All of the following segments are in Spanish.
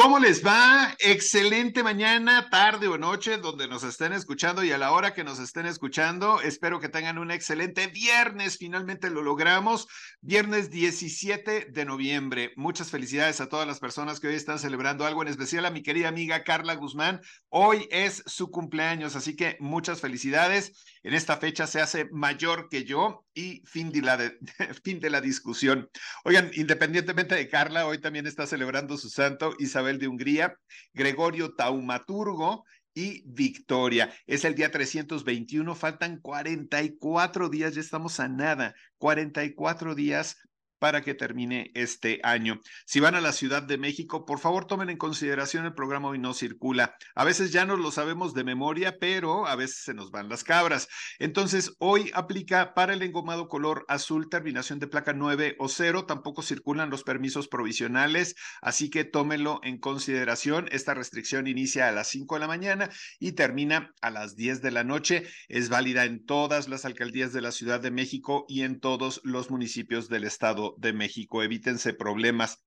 ¿Cómo les va? Excelente mañana, tarde o noche, donde nos estén escuchando y a la hora que nos estén escuchando. Espero que tengan un excelente viernes. Finalmente lo logramos. Viernes 17 de noviembre. Muchas felicidades a todas las personas que hoy están celebrando algo, en especial a mi querida amiga Carla Guzmán. Hoy es su cumpleaños, así que muchas felicidades. En esta fecha se hace mayor que yo y fin de la, fin de la discusión. Oigan, independientemente de Carla, hoy también está celebrando su santo Isabel de Hungría, Gregorio Taumaturgo y Victoria. Es el día 321, faltan 44 días, ya estamos a nada, 44 días para que termine este año. Si van a la Ciudad de México, por favor tomen en consideración el programa Hoy no circula. A veces ya no lo sabemos de memoria, pero a veces se nos van las cabras. Entonces, hoy aplica para el engomado color azul, terminación de placa 9 o 0. Tampoco circulan los permisos provisionales, así que tómenlo en consideración. Esta restricción inicia a las 5 de la mañana y termina a las 10 de la noche. Es válida en todas las alcaldías de la Ciudad de México y en todos los municipios del estado de México. Evítense problemas.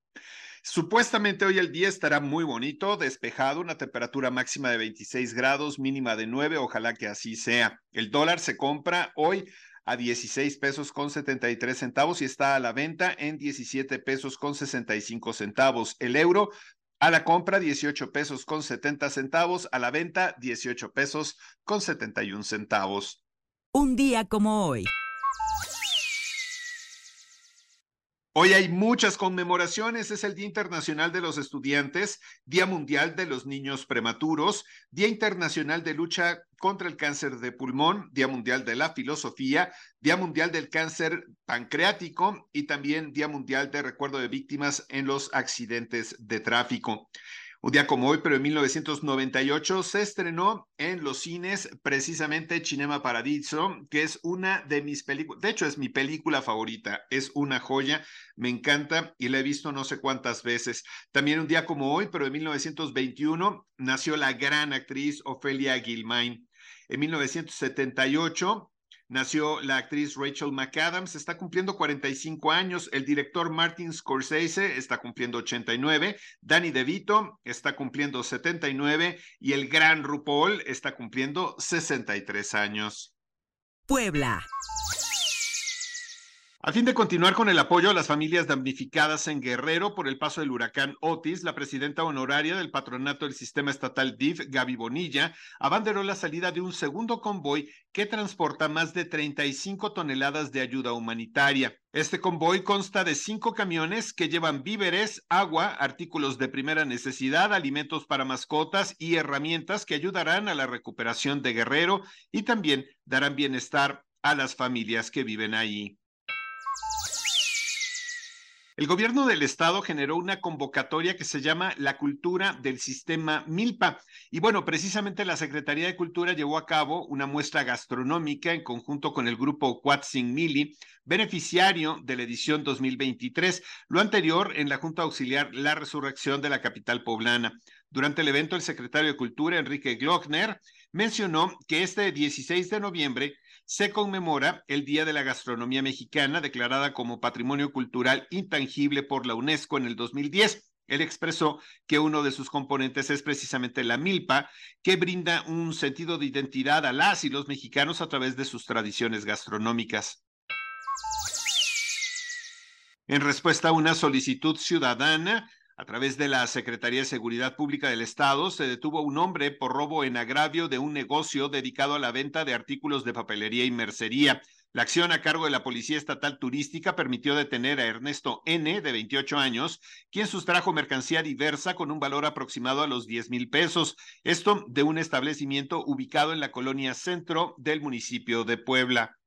Supuestamente hoy el día estará muy bonito, despejado, una temperatura máxima de 26 grados, mínima de 9, ojalá que así sea. El dólar se compra hoy a 16 pesos con 73 centavos y está a la venta en 17 pesos con 65 centavos. El euro a la compra 18 pesos con 70 centavos, a la venta 18 pesos con 71 centavos. Un día como hoy. Hoy hay muchas conmemoraciones. Es el Día Internacional de los Estudiantes, Día Mundial de los Niños Prematuros, Día Internacional de Lucha contra el Cáncer de Pulmón, Día Mundial de la Filosofía, Día Mundial del Cáncer Pancreático y también Día Mundial de Recuerdo de Víctimas en los Accidentes de Tráfico. Un día como hoy, pero en 1998, se estrenó en los cines precisamente Cinema Paradiso, que es una de mis películas, de hecho es mi película favorita, es una joya, me encanta y la he visto no sé cuántas veces. También un día como hoy, pero en 1921, nació la gran actriz Ofelia Gilmain. En 1978 nació la actriz Rachel McAdams, está cumpliendo 45 años, el director Martin Scorsese está cumpliendo 89, Danny DeVito está cumpliendo 79 y el gran RuPaul está cumpliendo 63 años. Puebla. Fin de continuar con el apoyo a las familias damnificadas en Guerrero por el paso del huracán Otis, la presidenta honoraria del patronato del sistema estatal DIF, Gaby Bonilla, abanderó la salida de un segundo convoy que transporta más de 35 toneladas de ayuda humanitaria. Este convoy consta de cinco camiones que llevan víveres, agua, artículos de primera necesidad, alimentos para mascotas y herramientas que ayudarán a la recuperación de Guerrero y también darán bienestar a las familias que viven ahí. El gobierno del estado generó una convocatoria que se llama La Cultura del Sistema Milpa. Y bueno, precisamente la Secretaría de Cultura llevó a cabo una muestra gastronómica en conjunto con el grupo Mili, beneficiario de la edición 2023. Lo anterior en la Junta Auxiliar La Resurrección de la capital poblana. Durante el evento, el secretario de Cultura, Enrique Glockner, mencionó que este 16 de noviembre se conmemora el Día de la Gastronomía Mexicana, declarada como Patrimonio Cultural Intangible por la UNESCO en el 2010. Él expresó que uno de sus componentes es precisamente la milpa, que brinda un sentido de identidad a las y los mexicanos a través de sus tradiciones gastronómicas. En respuesta a una solicitud ciudadana, a través de la Secretaría de Seguridad Pública del Estado, se detuvo un hombre por robo en agravio de un negocio dedicado a la venta de artículos de papelería y mercería. La acción a cargo de la Policía Estatal Turística permitió detener a Ernesto N., de 28 años, quien sustrajo mercancía diversa con un valor aproximado a los 10 mil pesos. Esto de un establecimiento ubicado en la colonia centro del municipio de Puebla.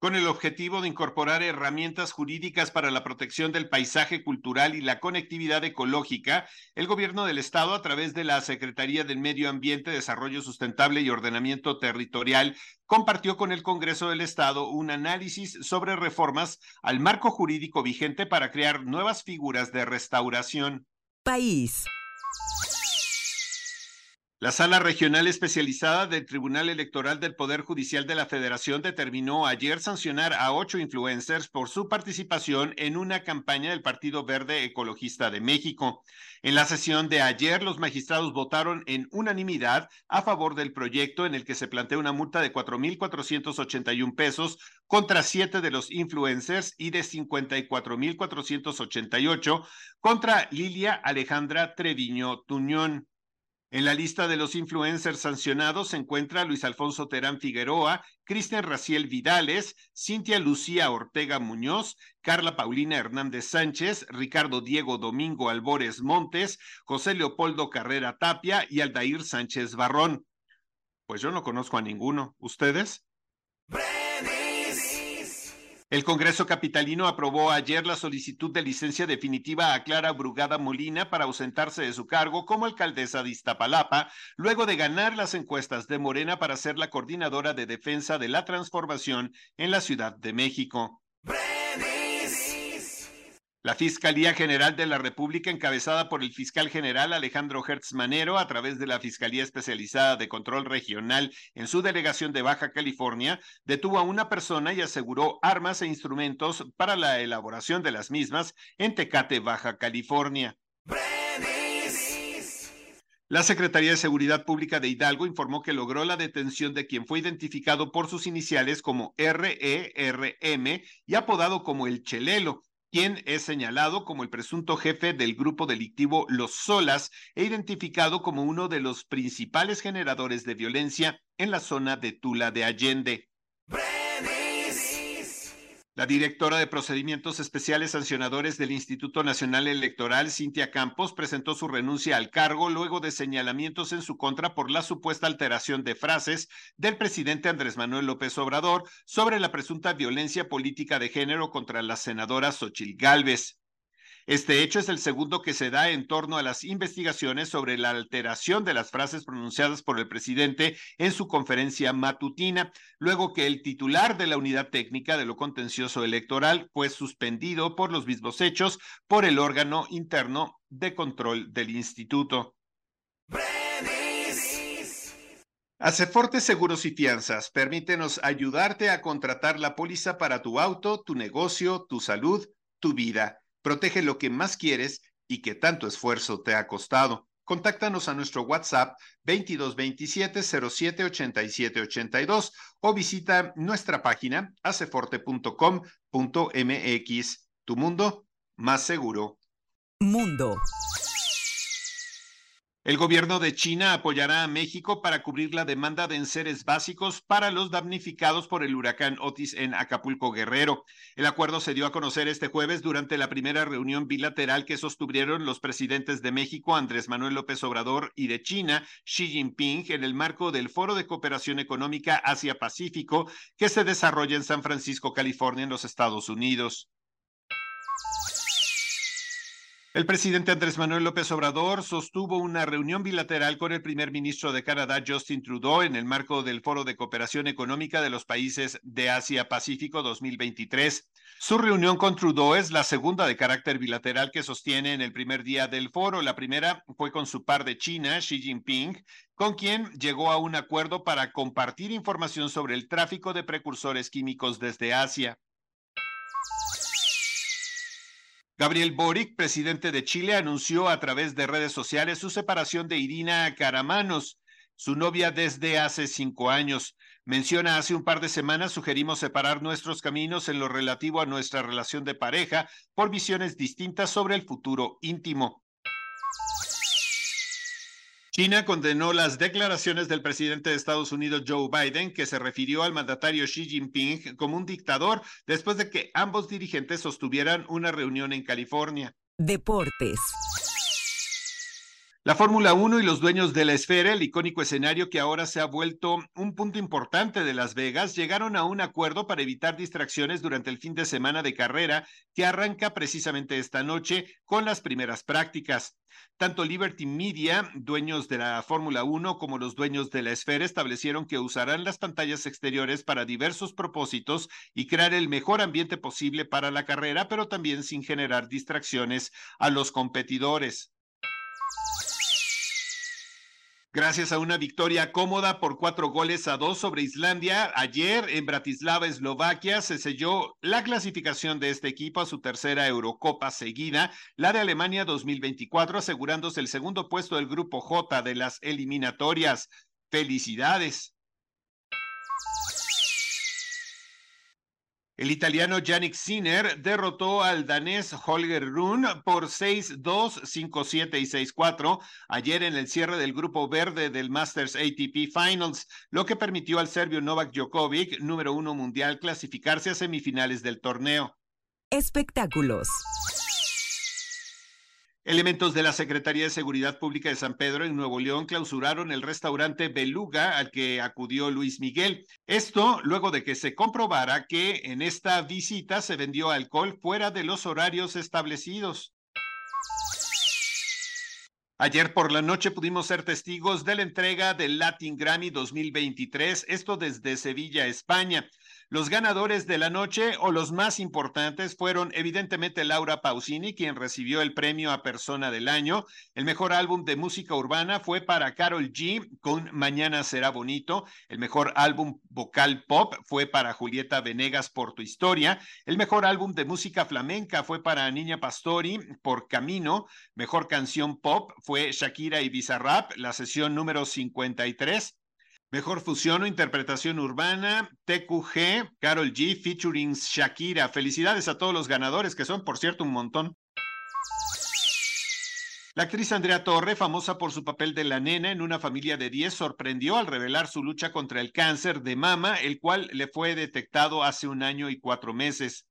Con el objetivo de incorporar herramientas jurídicas para la protección del paisaje cultural y la conectividad ecológica, el Gobierno del Estado, a través de la Secretaría del Medio Ambiente, Desarrollo Sustentable y Ordenamiento Territorial, compartió con el Congreso del Estado un análisis sobre reformas al marco jurídico vigente para crear nuevas figuras de restauración. País. La Sala Regional Especializada del Tribunal Electoral del Poder Judicial de la Federación determinó ayer sancionar a ocho influencers por su participación en una campaña del Partido Verde Ecologista de México. En la sesión de ayer, los magistrados votaron en unanimidad a favor del proyecto en el que se plantea una multa de 4.481 pesos contra siete de los influencers y de 54.488 contra Lilia Alejandra Treviño Tuñón. En la lista de los influencers sancionados se encuentra Luis Alfonso Terán Figueroa, Cristian Raciel Vidales, Cintia Lucía Ortega Muñoz, Carla Paulina Hernández Sánchez, Ricardo Diego Domingo Albores Montes, José Leopoldo Carrera Tapia y Aldair Sánchez Barrón. Pues yo no conozco a ninguno. ¿Ustedes? El Congreso Capitalino aprobó ayer la solicitud de licencia definitiva a Clara Brugada Molina para ausentarse de su cargo como alcaldesa de Iztapalapa, luego de ganar las encuestas de Morena para ser la coordinadora de defensa de la transformación en la Ciudad de México. La Fiscalía General de la República, encabezada por el fiscal general Alejandro Hertz Manero, a través de la Fiscalía Especializada de Control Regional en su delegación de Baja California, detuvo a una persona y aseguró armas e instrumentos para la elaboración de las mismas en Tecate, Baja California. La Secretaría de Seguridad Pública de Hidalgo informó que logró la detención de quien fue identificado por sus iniciales como RERM y apodado como el Chelelo, es señalado como el presunto jefe del grupo delictivo Los Solas e identificado como uno de los principales generadores de violencia en la zona de Tula de Allende. La directora de Procedimientos Especiales Sancionadores del Instituto Nacional Electoral, Cintia Campos, presentó su renuncia al cargo luego de señalamientos en su contra por la supuesta alteración de frases del presidente Andrés Manuel López Obrador sobre la presunta violencia política de género contra la senadora Xochil Gálvez. Este hecho es el segundo que se da en torno a las investigaciones sobre la alteración de las frases pronunciadas por el presidente en su conferencia matutina, luego que el titular de la unidad técnica de lo contencioso electoral fue suspendido por los mismos hechos por el órgano interno de control del instituto. Aceforte Seguros y Fianzas, permítenos ayudarte a contratar la póliza para tu auto, tu negocio, tu salud, tu vida. Protege lo que más quieres y que tanto esfuerzo te ha costado. Contáctanos a nuestro WhatsApp 2227 07 87 82 o visita nuestra página aceforte.com.mx. Tu mundo más seguro. Mundo. El gobierno de China apoyará a México para cubrir la demanda de enseres básicos para los damnificados por el huracán Otis en Acapulco Guerrero. El acuerdo se dio a conocer este jueves durante la primera reunión bilateral que sostuvieron los presidentes de México, Andrés Manuel López Obrador, y de China, Xi Jinping, en el marco del Foro de Cooperación Económica Asia-Pacífico que se desarrolla en San Francisco, California, en los Estados Unidos. El presidente Andrés Manuel López Obrador sostuvo una reunión bilateral con el primer ministro de Canadá, Justin Trudeau, en el marco del Foro de Cooperación Económica de los Países de Asia-Pacífico 2023. Su reunión con Trudeau es la segunda de carácter bilateral que sostiene en el primer día del foro. La primera fue con su par de China, Xi Jinping, con quien llegó a un acuerdo para compartir información sobre el tráfico de precursores químicos desde Asia. Gabriel Boric, presidente de Chile, anunció a través de redes sociales su separación de Irina Caramanos, su novia desde hace cinco años. Menciona hace un par de semanas sugerimos separar nuestros caminos en lo relativo a nuestra relación de pareja por visiones distintas sobre el futuro íntimo. China condenó las declaraciones del presidente de Estados Unidos Joe Biden, que se refirió al mandatario Xi Jinping como un dictador después de que ambos dirigentes sostuvieran una reunión en California. Deportes. La Fórmula 1 y los dueños de la esfera, el icónico escenario que ahora se ha vuelto un punto importante de Las Vegas, llegaron a un acuerdo para evitar distracciones durante el fin de semana de carrera que arranca precisamente esta noche con las primeras prácticas. Tanto Liberty Media, dueños de la Fórmula 1, como los dueños de la esfera establecieron que usarán las pantallas exteriores para diversos propósitos y crear el mejor ambiente posible para la carrera, pero también sin generar distracciones a los competidores. Gracias a una victoria cómoda por cuatro goles a dos sobre Islandia, ayer en Bratislava, Eslovaquia, se selló la clasificación de este equipo a su tercera Eurocopa seguida, la de Alemania 2024, asegurándose el segundo puesto del grupo J de las eliminatorias. Felicidades. El italiano Yannick Sinner derrotó al danés Holger Rune por 6-2, 5-7 y 6-4 ayer en el cierre del grupo verde del Masters ATP Finals, lo que permitió al serbio Novak Djokovic, número uno mundial, clasificarse a semifinales del torneo. Espectáculos. Elementos de la Secretaría de Seguridad Pública de San Pedro en Nuevo León clausuraron el restaurante Beluga al que acudió Luis Miguel. Esto luego de que se comprobara que en esta visita se vendió alcohol fuera de los horarios establecidos. Ayer por la noche pudimos ser testigos de la entrega del Latin Grammy 2023, esto desde Sevilla, España. Los ganadores de la noche o los más importantes fueron evidentemente Laura Pausini, quien recibió el premio a Persona del Año. El mejor álbum de música urbana fue para Carol G con Mañana será bonito. El mejor álbum vocal pop fue para Julieta Venegas por Tu historia. El mejor álbum de música flamenca fue para Niña Pastori por Camino. Mejor canción pop fue Shakira y Bizarrap, la sesión número 53. Mejor fusión o interpretación urbana, TQG, Carol G, featuring Shakira. Felicidades a todos los ganadores, que son, por cierto, un montón. La actriz Andrea Torre, famosa por su papel de la nena en una familia de 10, sorprendió al revelar su lucha contra el cáncer de mama, el cual le fue detectado hace un año y cuatro meses.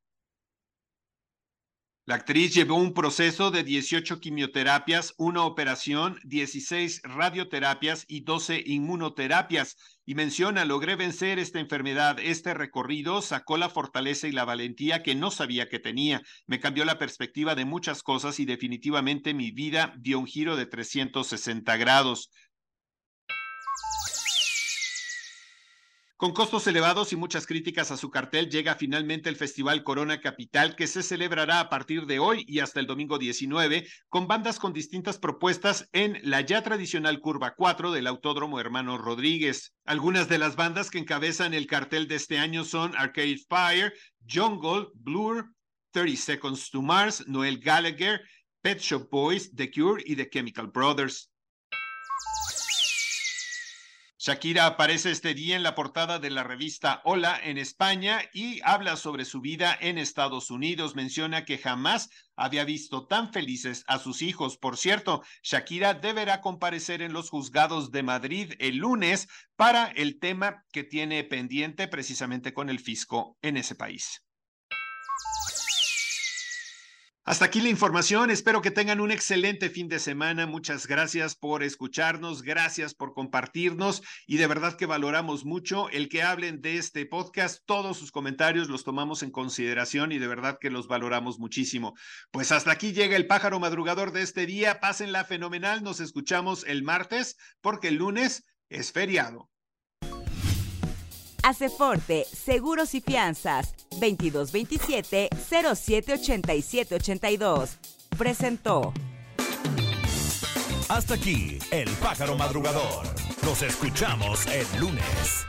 La actriz llevó un proceso de 18 quimioterapias, una operación, 16 radioterapias y 12 inmunoterapias. Y menciona, logré vencer esta enfermedad. Este recorrido sacó la fortaleza y la valentía que no sabía que tenía. Me cambió la perspectiva de muchas cosas y definitivamente mi vida dio un giro de 360 grados. Con costos elevados y muchas críticas a su cartel, llega finalmente el Festival Corona Capital, que se celebrará a partir de hoy y hasta el domingo 19, con bandas con distintas propuestas en la ya tradicional Curva 4 del Autódromo Hermano Rodríguez. Algunas de las bandas que encabezan el cartel de este año son Arcade Fire, Jungle, Blur, 30 Seconds to Mars, Noel Gallagher, Pet Shop Boys, The Cure y The Chemical Brothers. Shakira aparece este día en la portada de la revista Hola en España y habla sobre su vida en Estados Unidos. Menciona que jamás había visto tan felices a sus hijos. Por cierto, Shakira deberá comparecer en los juzgados de Madrid el lunes para el tema que tiene pendiente precisamente con el fisco en ese país. Hasta aquí la información. Espero que tengan un excelente fin de semana. Muchas gracias por escucharnos, gracias por compartirnos y de verdad que valoramos mucho el que hablen de este podcast. Todos sus comentarios los tomamos en consideración y de verdad que los valoramos muchísimo. Pues hasta aquí llega el pájaro madrugador de este día. Pásenla fenomenal. Nos escuchamos el martes porque el lunes es feriado. Aceforte, Seguros y Fianzas, 2227-078782. Presentó. Hasta aquí, el pájaro madrugador. Nos escuchamos el lunes.